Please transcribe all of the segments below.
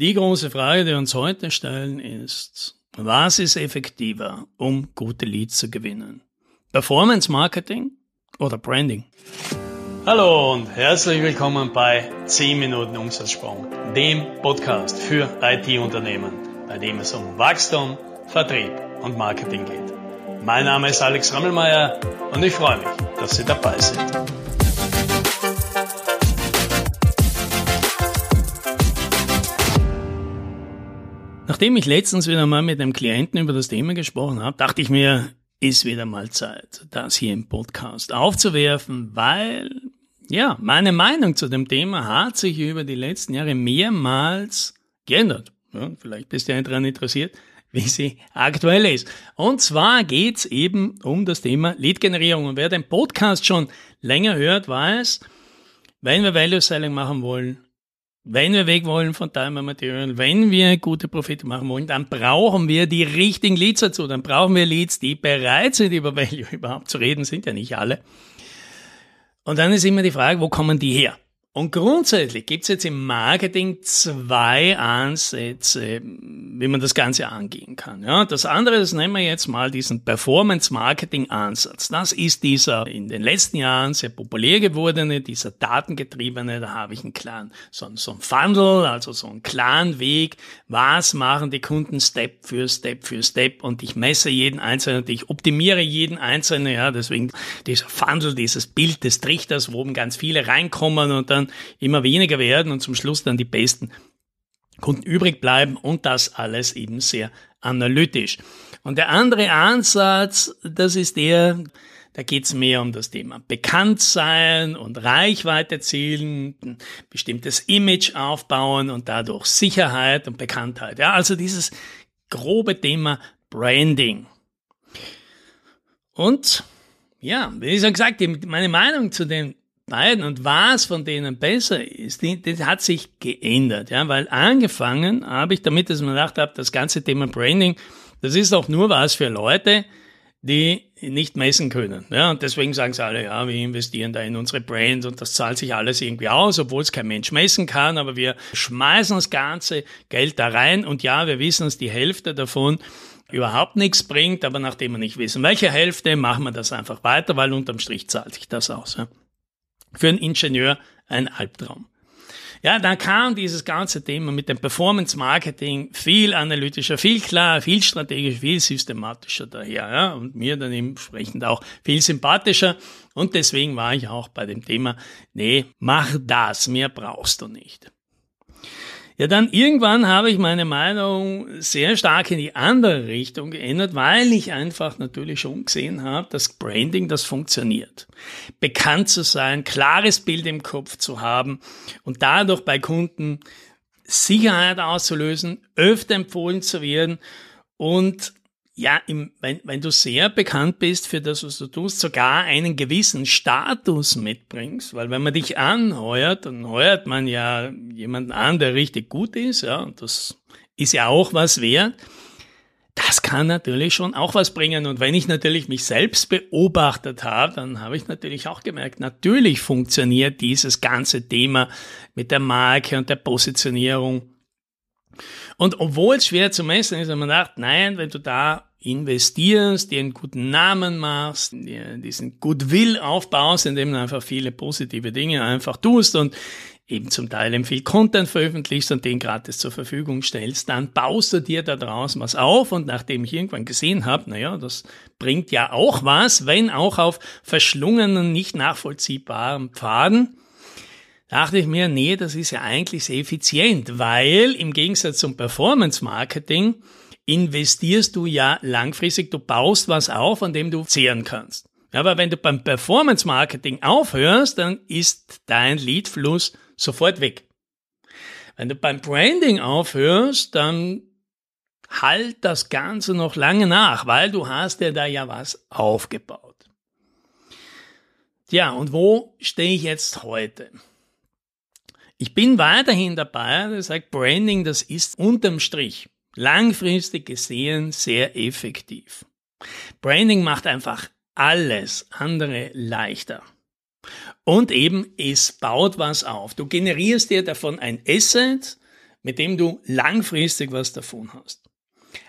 Die große Frage, die wir uns heute stellen, ist, was ist effektiver, um gute Leads zu gewinnen? Performance Marketing oder Branding? Hallo und herzlich willkommen bei 10 Minuten Umsatzsprung, dem Podcast für IT-Unternehmen, bei dem es um Wachstum, Vertrieb und Marketing geht. Mein Name ist Alex Rammelmeier und ich freue mich, dass Sie dabei sind. Nachdem ich letztens wieder mal mit einem Klienten über das Thema gesprochen habe, dachte ich mir, ist wieder mal Zeit, das hier im Podcast aufzuwerfen, weil, ja, meine Meinung zu dem Thema hat sich über die letzten Jahre mehrmals geändert. Ja, vielleicht bist du ja daran interessiert, wie sie aktuell ist. Und zwar geht's eben um das Thema Lead-Generierung. Und wer den Podcast schon länger hört, weiß, wenn wir Value Selling machen wollen, wenn wir weg wollen von Time Material, wenn wir gute Profite machen wollen, dann brauchen wir die richtigen Leads dazu. Dann brauchen wir Leads, die bereit sind, über Value überhaupt zu reden, sind ja nicht alle. Und dann ist immer die Frage, wo kommen die her? Und grundsätzlich gibt es jetzt im Marketing zwei Ansätze, wie man das Ganze angehen kann. Ja, das andere, das nennen wir jetzt mal diesen Performance-Marketing-Ansatz. Das ist dieser in den letzten Jahren sehr populär gewordene, dieser datengetriebene, da habe ich einen klaren, so, so ein Funnel, also so einen klaren Weg, was machen die Kunden Step für Step für Step und ich messe jeden Einzelnen, ich optimiere jeden Einzelnen, ja, deswegen dieser Funnel, dieses Bild des Trichters, wo oben ganz viele reinkommen und dann dann immer weniger werden und zum Schluss dann die besten Kunden übrig bleiben und das alles eben sehr analytisch. Und der andere Ansatz, das ist der, da geht es mehr um das Thema Bekanntsein und Reichweite zielen, bestimmtes Image aufbauen und dadurch Sicherheit und Bekanntheit. Ja, also dieses grobe Thema Branding. Und ja, wie ich schon gesagt, meine Meinung zu den beiden und was von denen besser ist, das hat sich geändert, ja, weil angefangen habe ich damit, dass man gedacht habe, das ganze Thema Branding, das ist auch nur was für Leute, die nicht messen können. Ja, und deswegen sagen sie alle, ja, wir investieren da in unsere Brand und das zahlt sich alles irgendwie aus, obwohl es kein Mensch messen kann, aber wir schmeißen das ganze Geld da rein und ja, wir wissen, dass die Hälfte davon überhaupt nichts bringt, aber nachdem wir nicht wissen, welche Hälfte, machen wir das einfach weiter, weil unterm Strich zahlt sich das aus. Ja für einen Ingenieur ein Albtraum. Ja, dann kam dieses ganze Thema mit dem Performance Marketing viel analytischer, viel klarer, viel strategischer, viel systematischer daher, ja, und mir dann entsprechend auch viel sympathischer. Und deswegen war ich auch bei dem Thema, nee, mach das, mehr brauchst du nicht. Ja, dann irgendwann habe ich meine Meinung sehr stark in die andere Richtung geändert, weil ich einfach natürlich schon gesehen habe, dass Branding das funktioniert. Bekannt zu sein, klares Bild im Kopf zu haben und dadurch bei Kunden Sicherheit auszulösen, öfter empfohlen zu werden und ja, im, wenn, wenn du sehr bekannt bist für das, was du tust, sogar einen gewissen Status mitbringst, weil wenn man dich anheuert, dann heuert man ja jemanden an, der richtig gut ist, ja, und das ist ja auch was wert. Das kann natürlich schon auch was bringen. Und wenn ich natürlich mich selbst beobachtet habe, dann habe ich natürlich auch gemerkt, natürlich funktioniert dieses ganze Thema mit der Marke und der Positionierung. Und obwohl es schwer zu messen ist, wenn man sagt, nein, wenn du da investierst, dir einen guten Namen machst, dir diesen Goodwill aufbaust, indem du einfach viele positive Dinge einfach tust und eben zum Teil eben viel Content veröffentlichst und den gratis zur Verfügung stellst, dann baust du dir da draußen was auf und nachdem ich irgendwann gesehen habe, naja, das bringt ja auch was, wenn auch auf verschlungenen, nicht nachvollziehbaren Pfaden, dachte ich mir, nee, das ist ja eigentlich sehr effizient, weil im Gegensatz zum Performance Marketing investierst du ja langfristig, du baust was auf, an dem du zehren kannst. Aber wenn du beim Performance Marketing aufhörst, dann ist dein Leadfluss sofort weg. Wenn du beim Branding aufhörst, dann halt das Ganze noch lange nach, weil du hast dir da ja was aufgebaut. Tja, und wo stehe ich jetzt heute? Ich bin weiterhin dabei, das sagt Branding, das ist unterm Strich langfristig gesehen sehr effektiv. Branding macht einfach alles andere leichter. Und eben, es baut was auf. Du generierst dir davon ein Asset mit dem du langfristig was davon hast.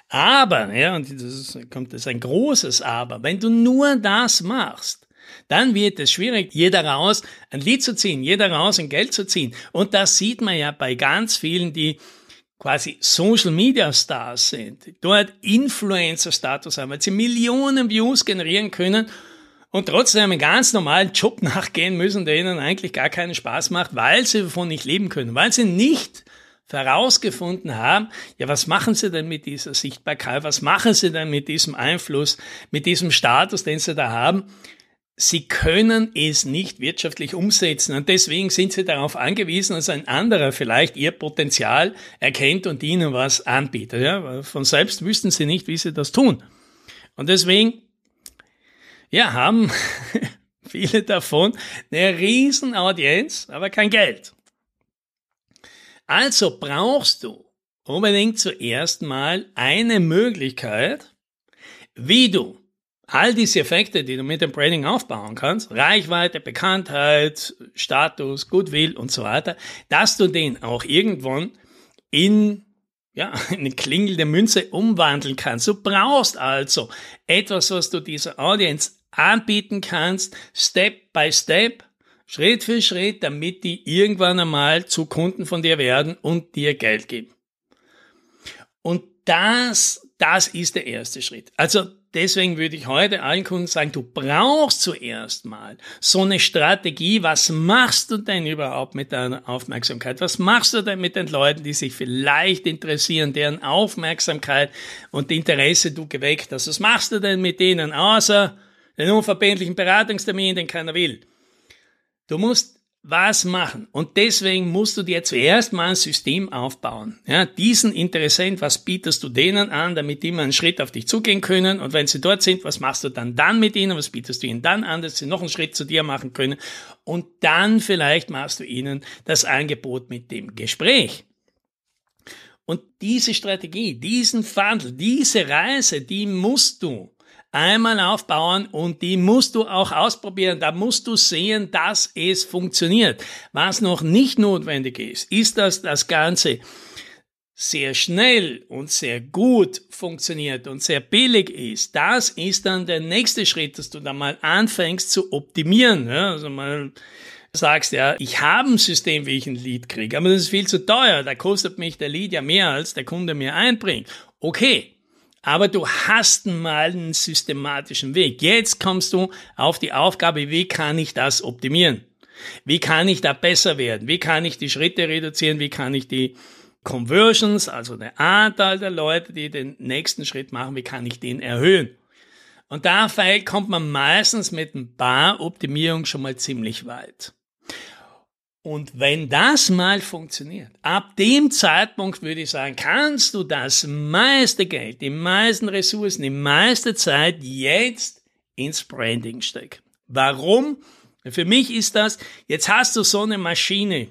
Aber, ja, und das ist, kommt das ein großes Aber, wenn du nur das machst, dann wird es schwierig, jeder raus ein Lied zu ziehen, jeder raus ein Geld zu ziehen. Und das sieht man ja bei ganz vielen, die quasi Social Media Stars sind, dort Influencer Status haben, weil sie Millionen Views generieren können und trotzdem einen ganz normalen Job nachgehen müssen, der ihnen eigentlich gar keinen Spaß macht, weil sie davon nicht leben können, weil sie nicht herausgefunden haben, ja, was machen sie denn mit dieser Sichtbarkeit, was machen sie denn mit diesem Einfluss, mit diesem Status, den sie da haben? Sie können es nicht wirtschaftlich umsetzen und deswegen sind sie darauf angewiesen, dass ein anderer vielleicht ihr Potenzial erkennt und ihnen was anbietet. Ja, von selbst wüssten sie nicht, wie sie das tun. Und deswegen ja, haben viele davon eine riesen Audienz, aber kein Geld. Also brauchst du unbedingt zuerst mal eine Möglichkeit, wie du all diese Effekte, die du mit dem Branding aufbauen kannst, Reichweite, Bekanntheit, Status, Goodwill und so weiter, dass du den auch irgendwann in ja, eine klingelnde Münze umwandeln kannst. Du brauchst also etwas, was du dieser Audience anbieten kannst, Step by Step, Schritt für Schritt, damit die irgendwann einmal zu Kunden von dir werden und dir Geld geben. Und das, das ist der erste Schritt. Also deswegen würde ich heute allen Kunden sagen, du brauchst zuerst mal so eine Strategie. Was machst du denn überhaupt mit deiner Aufmerksamkeit? Was machst du denn mit den Leuten, die sich vielleicht interessieren, deren Aufmerksamkeit und Interesse du geweckt hast? Was machst du denn mit denen, außer den unverbindlichen Beratungstermin, den keiner will. Du musst was machen. Und deswegen musst du dir zuerst mal ein System aufbauen. Ja, diesen Interessent, was bietest du denen an, damit die mal einen Schritt auf dich zugehen können? Und wenn sie dort sind, was machst du dann dann mit ihnen? Was bietest du ihnen dann an, dass sie noch einen Schritt zu dir machen können? Und dann vielleicht machst du ihnen das Angebot mit dem Gespräch. Und diese Strategie, diesen Wandel, diese Reise, die musst du einmal aufbauen und die musst du auch ausprobieren. Da musst du sehen, dass es funktioniert. Was noch nicht notwendig ist, ist, dass das Ganze sehr schnell und sehr gut funktioniert und sehr billig ist, das ist dann der nächste Schritt, dass du da mal anfängst zu optimieren. Ja, also mal sagst, ja, ich habe ein System, wie ich ein Lead kriege, aber das ist viel zu teuer. Da kostet mich der Lead ja mehr, als der Kunde mir einbringt. Okay, aber du hast mal einen systematischen Weg. Jetzt kommst du auf die Aufgabe, wie kann ich das optimieren? Wie kann ich da besser werden? Wie kann ich die Schritte reduzieren? Wie kann ich die Conversions, also der Anteil der Leute, die den nächsten Schritt machen, wie kann ich den erhöhen? Und da kommt man meistens mit ein paar Optimierungen schon mal ziemlich weit. Und wenn das mal funktioniert, ab dem Zeitpunkt würde ich sagen, kannst du das meiste Geld, die meisten Ressourcen, die meiste Zeit jetzt ins Branding stecken. Warum? Für mich ist das, jetzt hast du so eine Maschine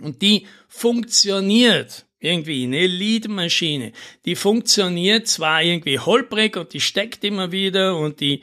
und die funktioniert irgendwie, eine Lead-Maschine, die funktioniert zwar irgendwie holprig und die steckt immer wieder und die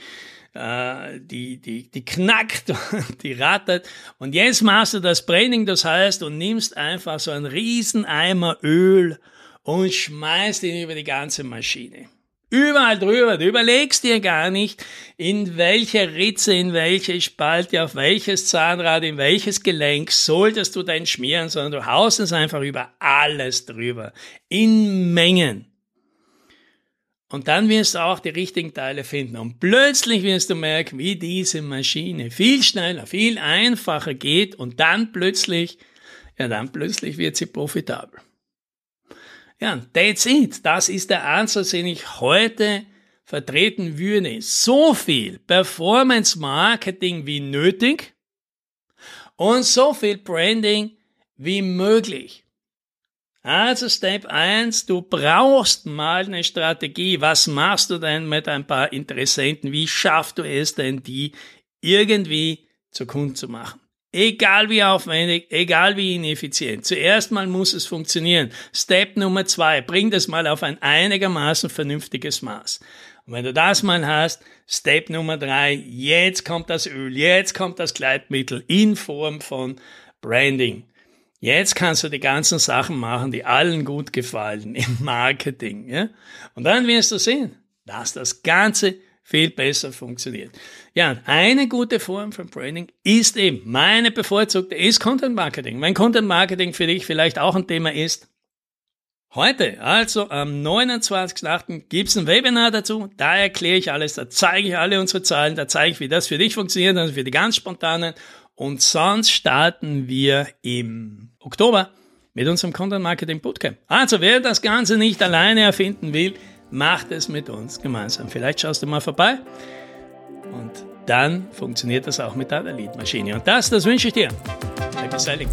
äh, die, die, die knackt und die rattert. Und jetzt machst du das Branding, das heißt, du nimmst einfach so einen riesen Eimer Öl und schmeißt ihn über die ganze Maschine. Überall drüber. Du überlegst dir gar nicht, in welche Ritze, in welche Spalte, auf welches Zahnrad, in welches Gelenk solltest du dein schmieren, sondern du haust es einfach über alles drüber. In Mengen. Und dann wirst du auch die richtigen Teile finden. Und plötzlich wirst du merken, wie diese Maschine viel schneller, viel einfacher geht und dann plötzlich, ja, dann plötzlich wird sie profitabel. Ja, that's it. Das ist der Ansatz, den ich heute vertreten würde. So viel Performance Marketing wie nötig und so viel Branding wie möglich. Also Step 1, du brauchst mal eine Strategie. Was machst du denn mit ein paar Interessenten? Wie schaffst du es denn, die irgendwie zu Kunden zu machen? Egal wie aufwendig, egal wie ineffizient. Zuerst mal muss es funktionieren. Step Nummer zwei, bring das mal auf ein einigermaßen vernünftiges Maß. Und wenn du das mal hast, Step Nummer drei, jetzt kommt das Öl, jetzt kommt das Gleitmittel in Form von Branding. Jetzt kannst du die ganzen Sachen machen, die allen gut gefallen im Marketing. Ja? Und dann wirst du sehen, dass das Ganze viel besser funktioniert. Ja, eine gute Form von Branding ist eben, meine bevorzugte ist Content Marketing. Wenn Content Marketing für dich vielleicht auch ein Thema ist, heute, also am 29.08. gibt es ein Webinar dazu, da erkläre ich alles, da zeige ich alle unsere Zahlen, da zeige ich, wie das für dich funktioniert, also für die ganz spontanen. Und sonst starten wir im Oktober mit unserem Content Marketing Bootcamp. Also wer das Ganze nicht alleine erfinden will, macht es mit uns gemeinsam. Vielleicht schaust du mal vorbei und dann funktioniert das auch mit deiner Leadmaschine. Und das, das wünsche ich dir. Happy Selling.